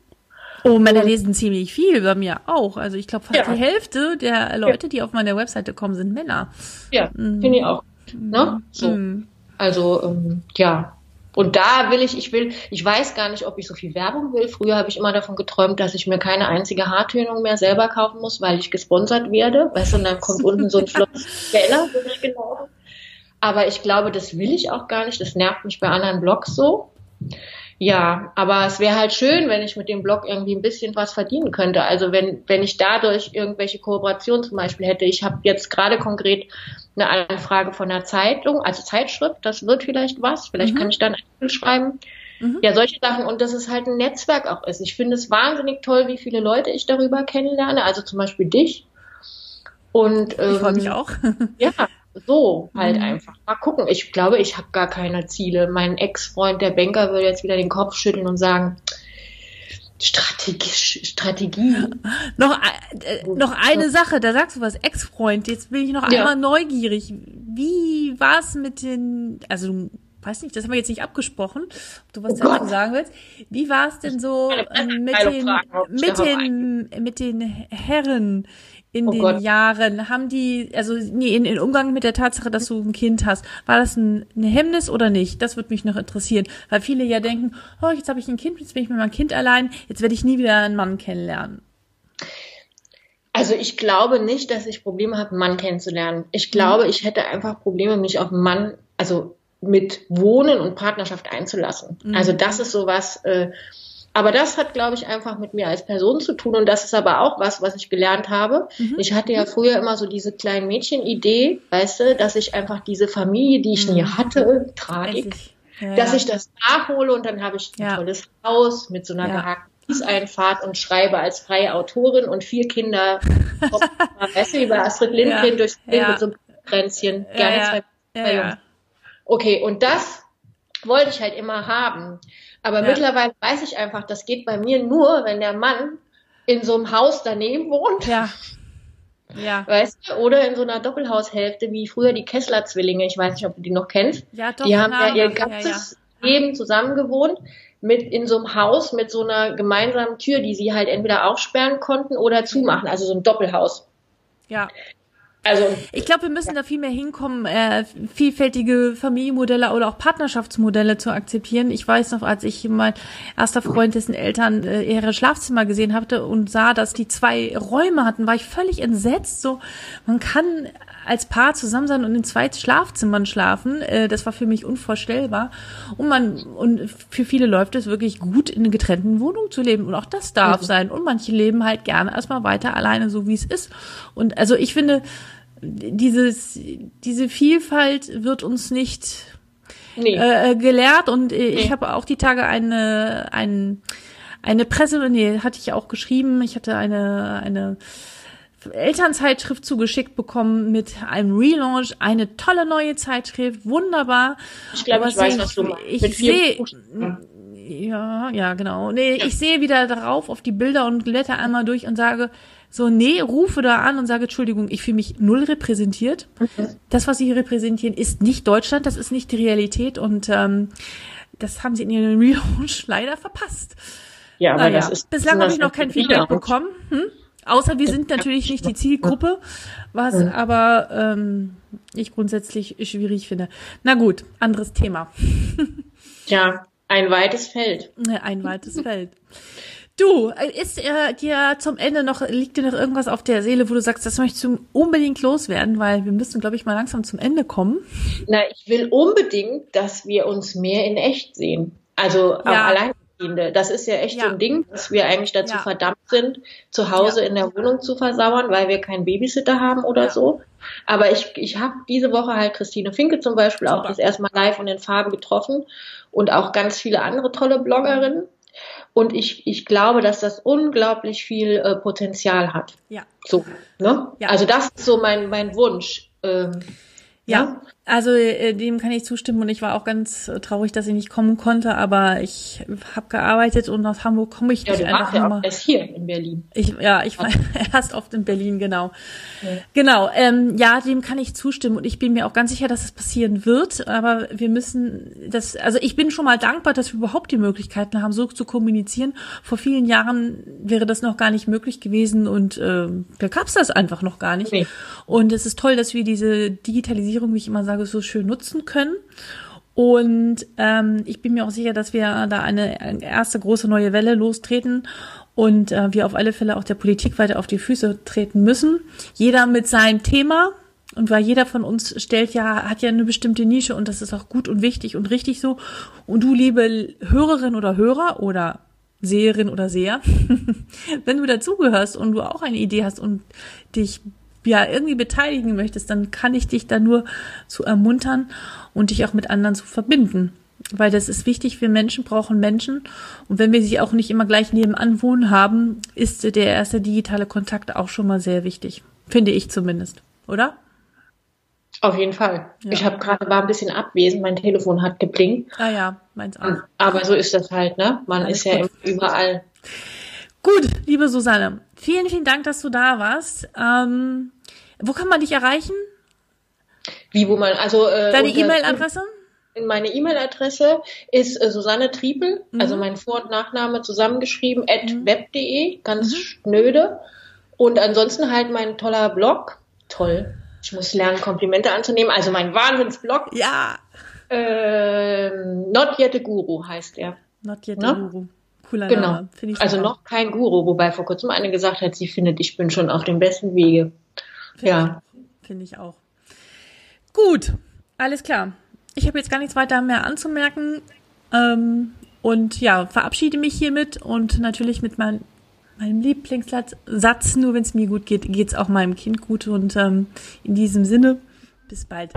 Oh, Männer lesen ziemlich viel, bei mir auch. Also ich glaube, fast ja. die Hälfte der Leute, die auf meine Webseite kommen, sind Männer.
Ja, mhm. finde ich auch. Ne? So. Mhm. Also ähm, ja. Und da will ich, ich will, ich weiß gar nicht, ob ich so viel Werbung will. Früher habe ich immer davon geträumt, dass ich mir keine einzige Haartönung mehr selber kaufen muss, weil ich gesponsert werde. Weißt du, und dann kommt unten so ein flottes so ich genau. Aber ich glaube, das will ich auch gar nicht. Das nervt mich bei anderen Blogs so. Ja, aber es wäre halt schön, wenn ich mit dem Blog irgendwie ein bisschen was verdienen könnte. Also wenn, wenn ich dadurch irgendwelche Kooperationen zum Beispiel hätte. Ich habe jetzt gerade konkret eine Anfrage von einer Zeitung, also Zeitschrift, das wird vielleicht was, vielleicht mhm. kann ich dann ein schreiben. Mhm. Ja, solche Sachen und dass es halt ein Netzwerk auch ist. Ich finde es wahnsinnig toll, wie viele Leute ich darüber kennenlerne, also zum Beispiel dich. Und
ähm, ich freue mich auch.
ja, so halt mhm. einfach. Mal gucken. Ich glaube, ich habe gar keine Ziele. Mein Ex-Freund, der Banker, würde jetzt wieder den Kopf schütteln und sagen, Strategie. Strategie.
noch, äh, noch eine Sache, da sagst du was, Ex-Freund, jetzt bin ich noch ja. einmal neugierig. Wie war es mit den, also du weiß nicht, das haben wir jetzt nicht abgesprochen, ob du was oh dazu sagen willst. Wie war es denn so mit den, mit den, mit den Herren in oh den Gott. Jahren? Haben die, also nee, in, in Umgang mit der Tatsache, dass du ein Kind hast, war das ein, ein Hemmnis oder nicht? Das würde mich noch interessieren, weil viele ja denken, oh, jetzt habe ich ein Kind, jetzt bin ich mit meinem Kind allein, jetzt werde ich nie wieder einen Mann kennenlernen.
Also ich glaube nicht, dass ich Probleme habe, einen Mann kennenzulernen. Ich glaube, mhm. ich hätte einfach Probleme, mich auf einen Mann, also mit Wohnen und Partnerschaft einzulassen. Mhm. Also das ist sowas, äh, aber das hat, glaube ich, einfach mit mir als Person zu tun. Und das ist aber auch was, was ich gelernt habe. Mhm. Ich hatte ja früher immer so diese kleinen Mädchen-Idee, weißt du, dass ich einfach diese Familie, die ich mhm. nie hatte, Tragik, ja, dass ich das nachhole und dann habe ich ein ja. tolles Haus mit so einer ja. gehackten Einfahrt und schreibe als freie Autorin und vier Kinder, weißt du, wie bei Astrid Lindgren ja. durchs Leben mit so einem Kränzchen, gerne zwei, zwei Jungs. Okay, und das wollte ich halt immer haben. Aber ja. mittlerweile weiß ich einfach, das geht bei mir nur, wenn der Mann in so einem Haus daneben wohnt.
Ja. Ja.
Weißt du? Oder in so einer Doppelhaushälfte wie früher die Kessler-Zwillinge. Ich weiß nicht, ob du die noch kennst. Ja, doch. Die haben ja ihr ganzes ja, ja. Leben zusammen gewohnt. Mit in so einem Haus mit so einer gemeinsamen Tür, die sie halt entweder aufsperren konnten oder zumachen. Also so ein Doppelhaus.
Ja. Also ich glaube, wir müssen da viel mehr hinkommen, äh, vielfältige Familienmodelle oder auch Partnerschaftsmodelle zu akzeptieren. Ich weiß noch, als ich mein erster Freund, dessen Eltern äh, ihre Schlafzimmer gesehen hatte und sah, dass die zwei Räume hatten, war ich völlig entsetzt. So, man kann als Paar zusammen sein und in zwei Schlafzimmern schlafen. Äh, das war für mich unvorstellbar. Und man und für viele läuft es wirklich gut, in einer getrennten Wohnung zu leben. Und auch das darf mhm. sein. Und manche leben halt gerne erstmal weiter alleine, so wie es ist. Und also ich finde, dieses, diese Vielfalt wird uns nicht nee. äh, gelehrt. Und äh, ich nee. habe auch die Tage eine, ein, eine Presse, nee, hatte ich auch geschrieben. Ich hatte eine, eine Elternzeitschrift zugeschickt bekommen mit einem Relaunch, eine tolle neue Zeitschrift, wunderbar.
Ich glaube, ich weiß, was du meinst.
Ich sehe, ja, ja, genau. Nee, ja. ich sehe wieder darauf auf die Bilder und blätter einmal durch und sage, so, nee, rufe da an und sage, Entschuldigung, ich fühle mich null repräsentiert. Okay. Das, was Sie hier repräsentieren, ist nicht Deutschland, das ist nicht die Realität und ähm, das haben Sie in Ihrem Relaunch leider verpasst. Ja, aber naja, das ist bislang habe ich noch kein Feedback bekommen. Hm? Außer wir sind natürlich nicht die Zielgruppe, was aber ähm, ich grundsätzlich schwierig finde. Na gut, anderes Thema.
ja, ein weites Feld.
Ein weites Feld. Du, ist äh, dir zum Ende noch, liegt dir noch irgendwas auf der Seele, wo du sagst, das möchtest du unbedingt loswerden, weil wir müssen, glaube ich, mal langsam zum Ende kommen.
Na, ich will unbedingt, dass wir uns mehr in echt sehen. Also auch ja. allein das ist ja echt ja. so ein Ding, dass wir eigentlich dazu ja. verdammt sind, zu Hause ja. in der Wohnung zu versauern, weil wir keinen Babysitter haben oder so. Aber ich, ich habe diese Woche halt Christine Finke zum Beispiel Super. auch das erste Mal live und in Farben getroffen und auch ganz viele andere tolle Bloggerinnen. Und ich, ich glaube, dass das unglaublich viel äh, Potenzial hat.
Ja.
So, ne? Ja. Also das ist so mein, mein Wunsch. Ähm,
ja, ja, also äh, dem kann ich zustimmen und ich war auch ganz äh, traurig, dass ich nicht kommen konnte, aber ich habe gearbeitet und aus Hamburg komme ich
ja,
nicht
du einfach ja auch erst hier in Berlin.
Ich, ja, ich war erst oft in Berlin, genau. Ja. Genau, ähm, ja, dem kann ich zustimmen und ich bin mir auch ganz sicher, dass es passieren wird, aber wir müssen das, also ich bin schon mal dankbar, dass wir überhaupt die Möglichkeiten haben, so zu kommunizieren. Vor vielen Jahren wäre das noch gar nicht möglich gewesen und äh, da gab es das einfach noch gar nicht. Nee. Und es ist toll, dass wir diese Digitalisierung Digitalisierung, wie ich immer sage, so schön nutzen können. Und ähm, ich bin mir auch sicher, dass wir da eine, eine erste große neue Welle lostreten und äh, wir auf alle Fälle auch der Politik weiter auf die Füße treten müssen. Jeder mit seinem Thema. Und weil jeder von uns stellt ja, hat ja eine bestimmte Nische und das ist auch gut und wichtig und richtig so. Und du, liebe Hörerin oder Hörer oder Seherin oder Seher, wenn du dazugehörst und du auch eine Idee hast und dich ja irgendwie beteiligen möchtest, dann kann ich dich da nur zu ermuntern und dich auch mit anderen zu verbinden. Weil das ist wichtig, wir Menschen brauchen Menschen. Und wenn wir sie auch nicht immer gleich nebenan wohnen haben, ist der erste digitale Kontakt auch schon mal sehr wichtig. Finde ich zumindest. Oder?
Auf jeden Fall. Ja. Ich habe gerade war ein bisschen abwesend, mein Telefon hat geblinkt.
Ah ja, meins auch.
Aber so ist das halt, ne? Man Alles ist ja überall.
Gut, liebe Susanne, vielen, vielen Dank, dass du da warst. Ähm, wo kann man dich erreichen?
Wie, wo man, also.
Äh, Deine E-Mail-Adresse?
Meine E-Mail-Adresse ist äh, Susanne Triepel, mhm. also mein Vor- und Nachname zusammengeschrieben, at mhm. web.de, ganz mhm. schnöde. Und ansonsten halt mein toller Blog. Toll. Ich muss lernen, Komplimente anzunehmen. Also mein Wahnsinnsblog.
Ja.
Ähm, Not Yet a Guru heißt er.
Not Yet a ne? Guru
cooler genau. Name. Ich also noch kein Guru, wobei vor kurzem eine gesagt hat, sie findet, ich bin schon auf dem besten Wege.
Find ja. Finde ich auch. Gut, alles klar. Ich habe jetzt gar nichts weiter mehr anzumerken. Ähm, und ja, verabschiede mich hiermit und natürlich mit mein, meinem Lieblingssatz, Satz, nur wenn es mir gut geht, geht es auch meinem Kind gut. Und ähm, in diesem Sinne, bis bald.